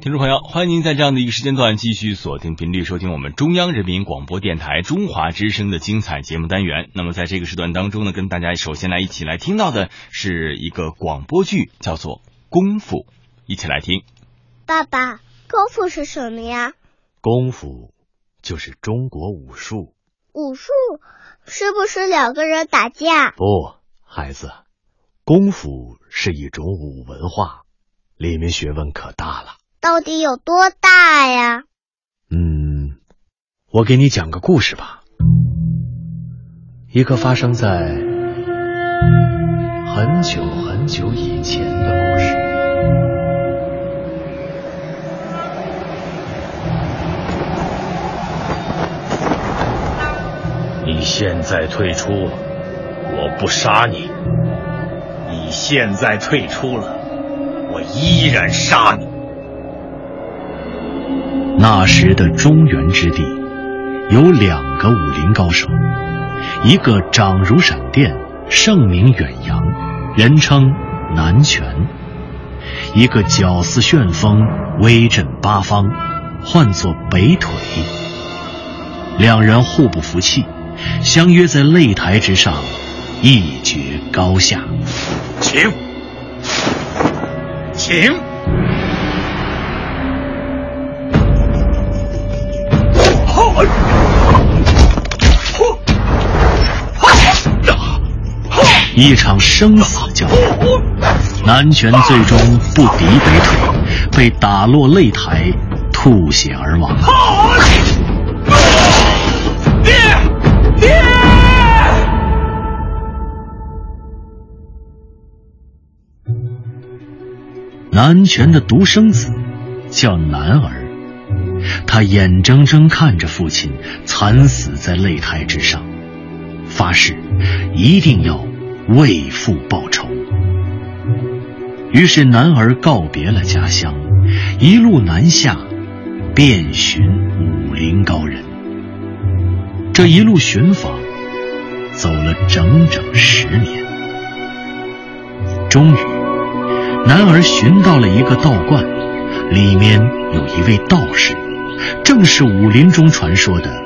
听众朋友，欢迎您在这样的一个时间段继续锁定频率收听我们中央人民广播电台中华之声的精彩节目单元。那么在这个时段当中呢，跟大家首先来一起来听到的是一个广播剧，叫做《功夫》，一起来听。爸爸，功夫是什么呀？功夫就是中国武术。武术是不是两个人打架？不，孩子，功夫是一种武文化，里面学问可大了。到底有多大呀？嗯，我给你讲个故事吧，一个发生在很久很久以前的故事。你现在退出，我不杀你；你现在退出了，我依然杀你。那时的中原之地，有两个武林高手，一个长如闪电，盛名远扬，人称南拳；一个脚似旋风，威震八方，唤作北腿。两人互不服气，相约在擂台之上一决高下。请，请。一场生死较量，南拳最终不敌北腿，被打落擂台，吐血而亡。爹，爹！南拳的独生子叫南儿，他眼睁睁看着父亲惨死在擂台之上，发誓一定要为父报仇。于是男儿告别了家乡，一路南下，遍寻武林高人。这一路寻访，走了整整十年，终于，男儿寻到了一个道观，里面有一位道士，正是武林中传说的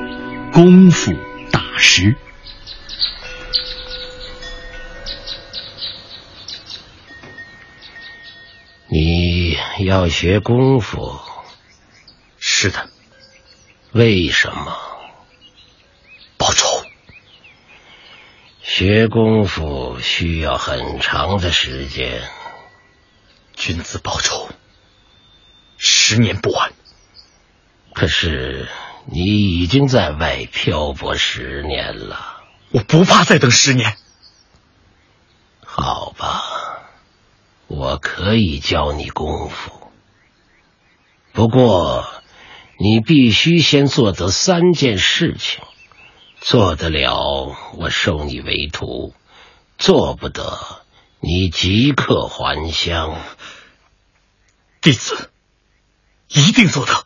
功夫大师。要学功夫？是的。为什么？报仇。学功夫需要很长的时间。君子报仇，十年不晚。可是你已经在外漂泊十年了。我不怕再等十年。好吧，我可以教你功夫。不过，你必须先做得三件事情。做得了，我收你为徒；做不得，你即刻还乡。弟子一定做到。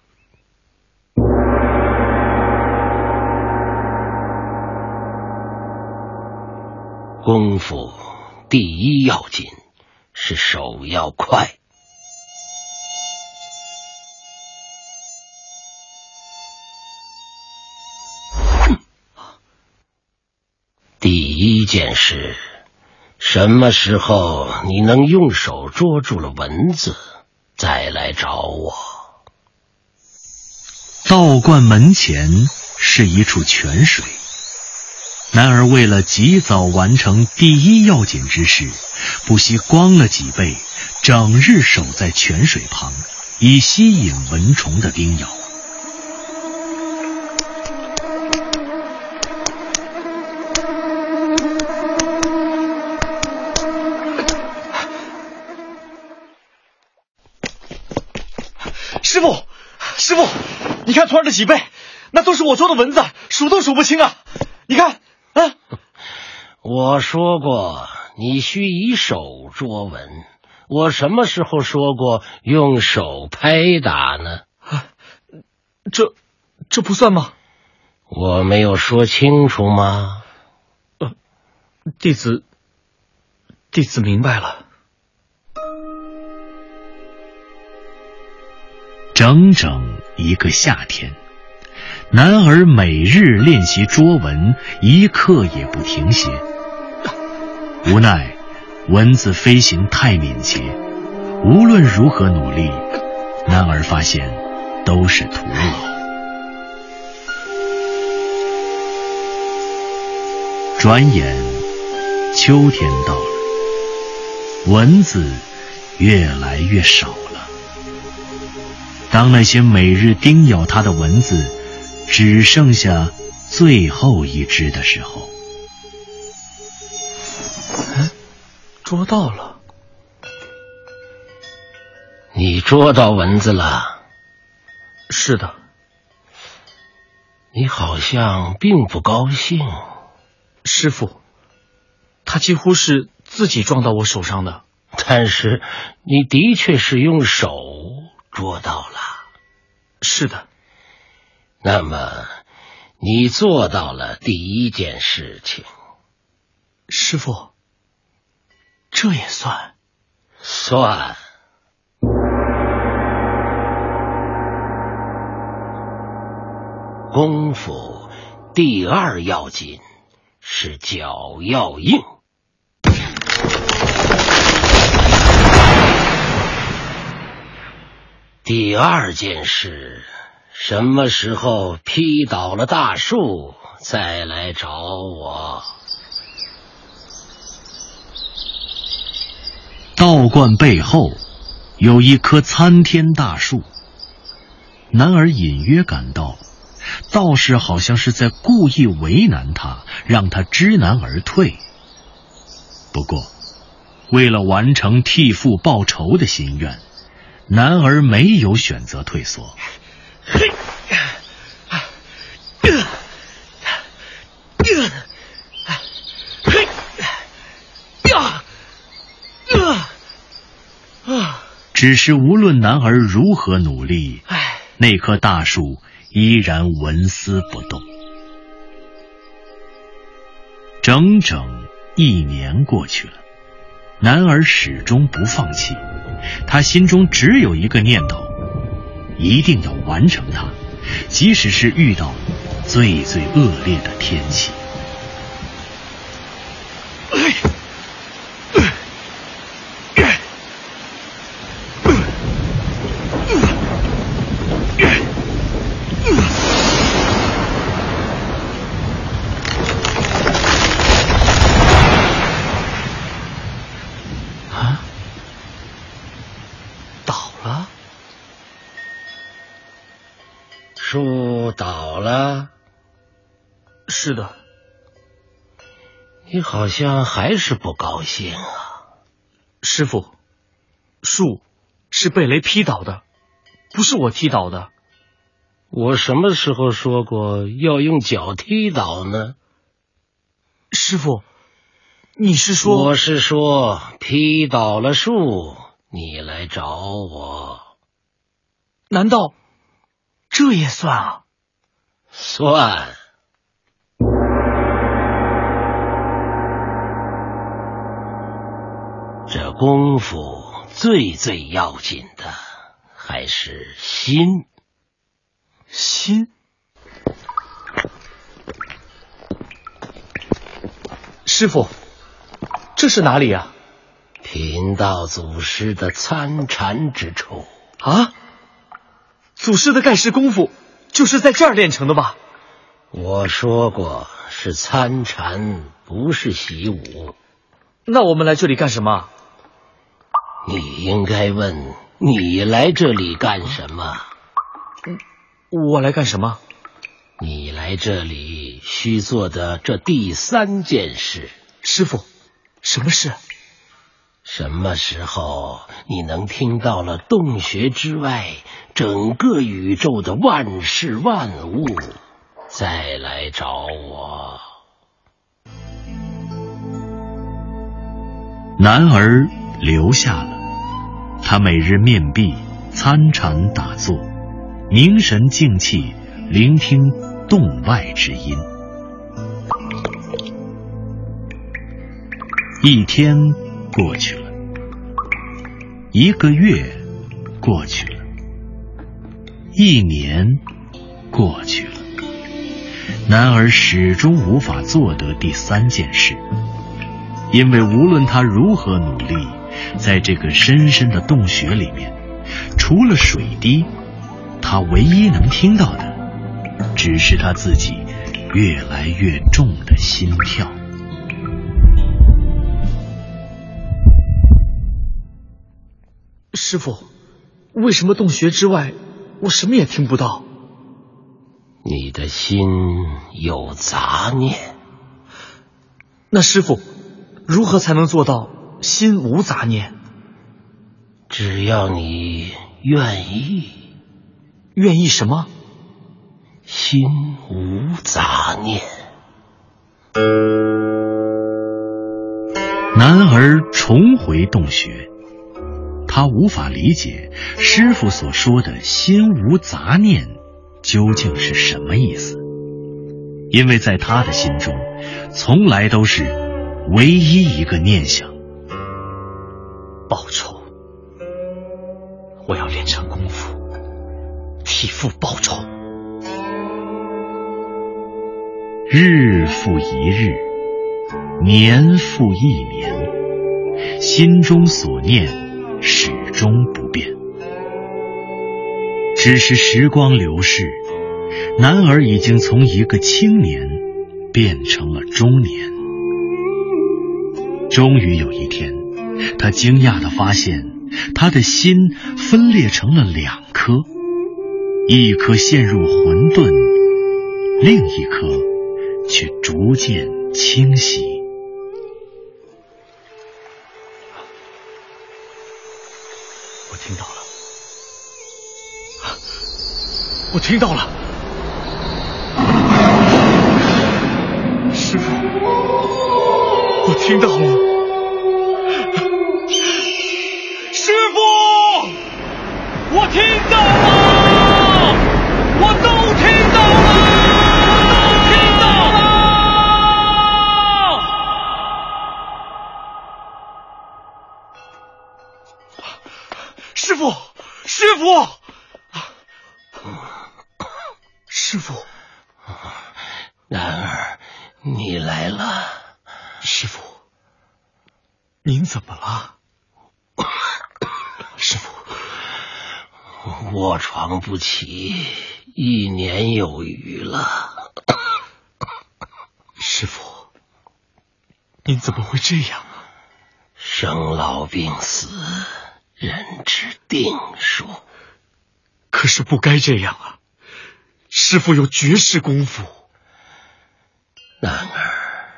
功夫第一要紧是手要快。第一件事，什么时候你能用手捉住了蚊子，再来找我。道观门前是一处泉水，男儿为了及早完成第一要紧之事，不惜光了脊背，整日守在泉水旁，以吸引蚊虫的叮咬。师傅，师傅，你看徒儿的脊背，那都是我捉的蚊子，数都数不清啊！你看，啊，我说过你需以手捉蚊，我什么时候说过用手拍打呢？啊，这这不算吗？我没有说清楚吗？呃，弟子，弟子明白了。整整一个夏天，男儿每日练习捉蚊，一刻也不停歇。无奈，蚊子飞行太敏捷，无论如何努力，男儿发现都是徒劳。转眼，秋天到了，蚊子越来越少了。当那些每日叮咬他的蚊子只剩下最后一只的时候，捉到了！你捉到蚊子了？是的。你好像并不高兴。师傅，他几乎是自己撞到我手上的。但是你的确是用手捉到了。是的。那么你做到了第一件事情。师傅，这也算？算。功夫第二要紧。是脚要硬。第二件事，什么时候劈倒了大树，再来找我。道观背后有一棵参天大树，男儿隐约感到。道士好像是在故意为难他，让他知难而退。不过，为了完成替父报仇的心愿，男儿没有选择退缩。嘿嘿，只是无论男儿如何努力，那棵大树。依然纹丝不动。整整一年过去了，男儿始终不放弃。他心中只有一个念头：一定要完成它，即使是遇到最最恶劣的天气。是的。你好像还是不高兴啊，师傅。树是被雷劈倒的，不是我踢倒的。我什么时候说过要用脚踢倒呢？师傅，你是说？我是说，劈倒了树，你来找我。难道？这也算啊，算。这功夫最最要紧的还是心。心。师傅，这是哪里啊？贫道祖师的参禅之处啊。祖师的盖世功夫就是在这儿练成的吧？我说过是参禅，不是习武。那我们来这里干什么？你应该问你来这里干什么？我来干什么？你来这里需做的这第三件事。师傅，什么事？什么时候你能听到了洞穴之外整个宇宙的万事万物，再来找我。男儿留下了，他每日面壁参禅打坐，凝神静气，聆听洞外之音。一天。过去了，一个月过去了，一年过去了，男儿始终无法做得第三件事，因为无论他如何努力，在这个深深的洞穴里面，除了水滴，他唯一能听到的，只是他自己越来越重的心跳。师傅，为什么洞穴之外我什么也听不到？你的心有杂念。那师傅，如何才能做到心无杂念？只要你愿意，愿意什么？心无杂念。男儿重回洞穴。他无法理解师傅所说的“心无杂念”究竟是什么意思，因为在他的心中，从来都是唯一一个念想：报仇。我要练成功夫，替父报仇。日复一日，年复一年，心中所念。始终不变，只是时光流逝，男儿已经从一个青年变成了中年。终于有一天，他惊讶的发现，他的心分裂成了两颗，一颗陷入混沌，另一颗却逐渐清晰。我听到了，我听到了，师傅，我听到了，傅，师傅。师傅，然而你来了，师傅，您怎么了？师傅，卧床不起一年有余了。师傅，您怎么会这样啊？生老病死，人之定数。可是不该这样啊！师傅有绝世功夫，然而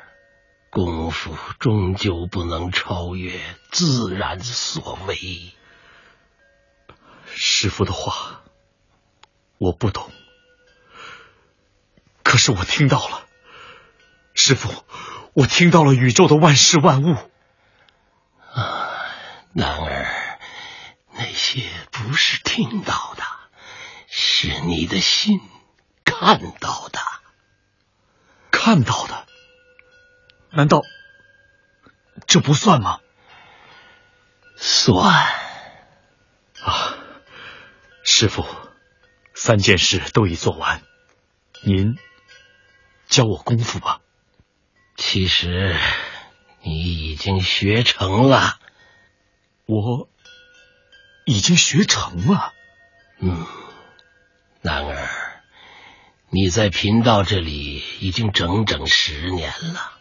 功夫终究不能超越自然所为。师傅的话我不懂，可是我听到了。师傅，我听到了宇宙的万事万物。啊，然而那些不是听到的，是你的心。看到的，看到的，难道这不算吗？算啊！师傅，三件事都已做完，您教我功夫吧。其实你已经学成了，我已经学成了。嗯，然而。你在贫道这里已经整整十年了，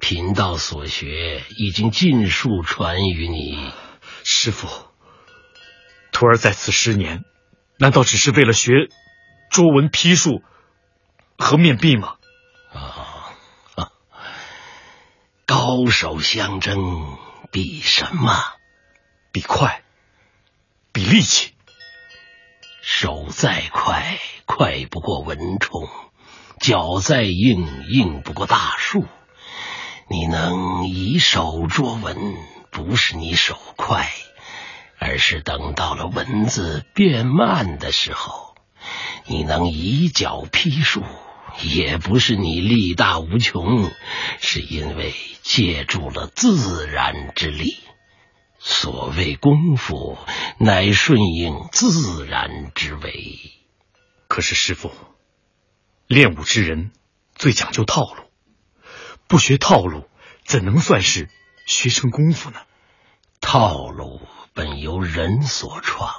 贫道所学已经尽数传于你。师傅，徒儿在此十年，难道只是为了学捉文批术和面壁吗？啊，高手相争，比什么？比快，比力气。手再快，快不过蚊虫；脚再硬，硬不过大树。你能以手捉蚊，不是你手快，而是等到了蚊子变慢的时候；你能以脚劈树，也不是你力大无穷，是因为借助了自然之力。所谓功夫，乃顺应自然之为。可是师傅，练武之人最讲究套路，不学套路，怎能算是学成功夫呢？套路本由人所创，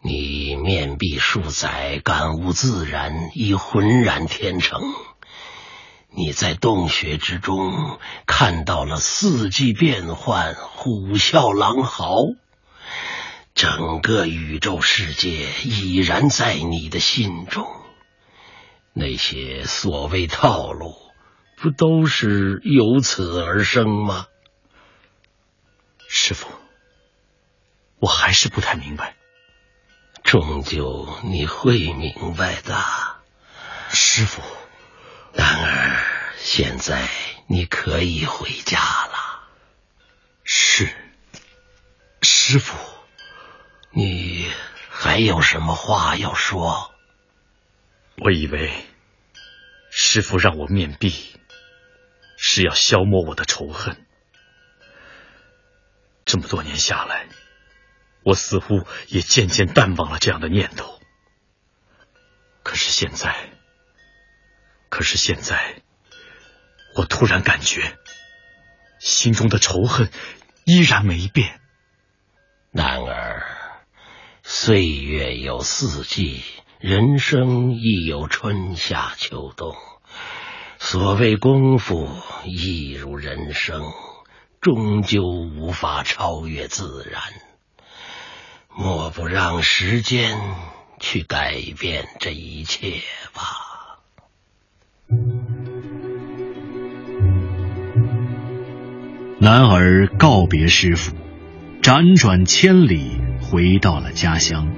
你面壁数载，感悟自然，已浑然天成。你在洞穴之中看到了四季变幻，虎啸狼嚎，整个宇宙世界已然在你的心中。那些所谓套路，不都是由此而生吗？师傅，我还是不太明白。终究你会明白的，师傅。然而，现在你可以回家了。是，师傅，你还有什么话要说？我以为师傅让我面壁，是要消磨我的仇恨。这么多年下来，我似乎也渐渐淡忘了这样的念头。可是现在，可是现在，我突然感觉心中的仇恨依然没变。然而，岁月有四季，人生亦有春夏秋冬。所谓功夫，亦如人生。终究无法超越自然，莫不让时间去改变这一切吧。男儿告别师傅，辗转千里回到了家乡。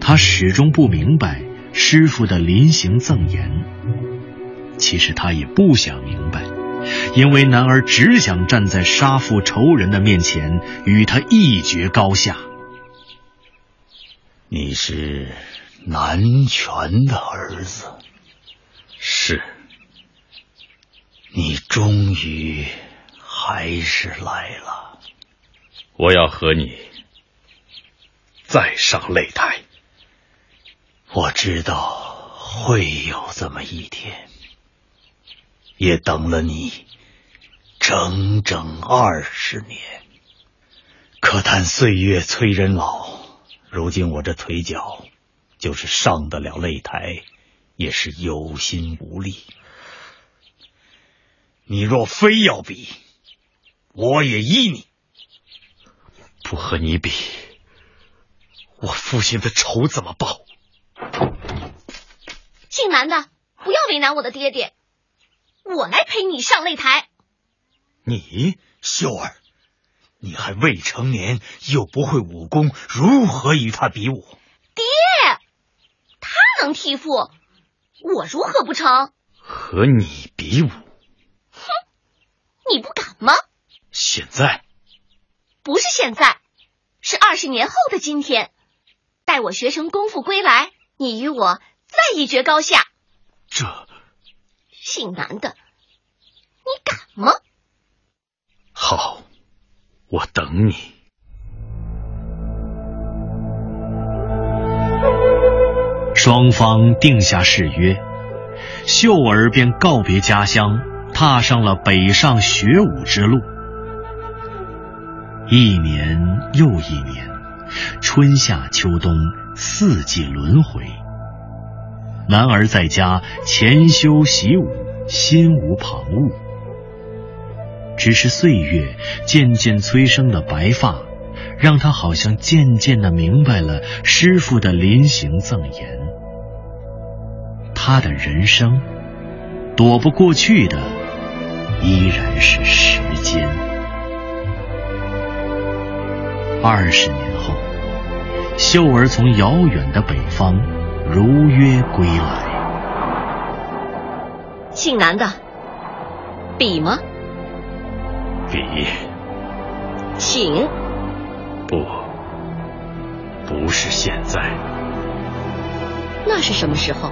他始终不明白师傅的临行赠言，其实他也不想明白。因为男儿只想站在杀父仇人的面前，与他一决高下。你是南拳的儿子，是。你终于还是来了。我要和你再上擂台。我知道会有这么一天。也等了你整整二十年，可叹岁月催人老。如今我这腿脚，就是上得了擂台，也是有心无力。你若非要比，我也依你。不和你比，我父亲的仇怎么报？姓南的，不要为难我的爹爹。我来陪你上擂台。你秀儿，你还未成年，又不会武功，如何与他比武？爹，他能替父，我如何不成？和你比武？哼，你不敢吗？现在？不是现在，是二十年后的今天。待我学成功夫归来，你与我再一决高下。这。姓南的，你敢吗？好，我等你。双方定下誓约，秀儿便告别家乡，踏上了北上学武之路。一年又一年，春夏秋冬四季轮回。男儿在家潜修习武，心无旁骛。只是岁月渐渐催生的白发，让他好像渐渐的明白了师傅的临行赠言。他的人生，躲不过去的，依然是时间。二十年后，秀儿从遥远的北方。如约归来，姓南的，比吗？比，请。不，不是现在。那是什么时候？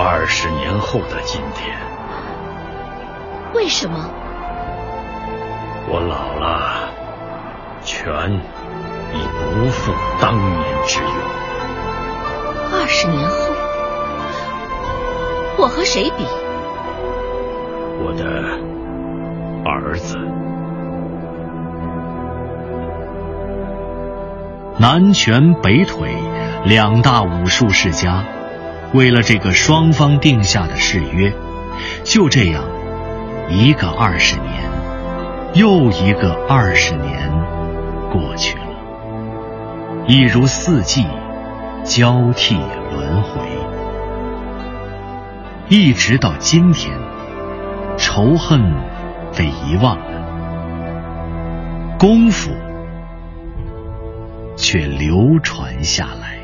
二十年后的今天。为什么？我老了，拳已不复当年之勇。二十年后，我和谁比？我的儿子。南拳北腿两大武术世家，为了这个双方定下的誓约，就这样，一个二十年，又一个二十年过去了，一如四季交替轮回，一直到今天，仇恨被遗忘了，功夫。却流传下来。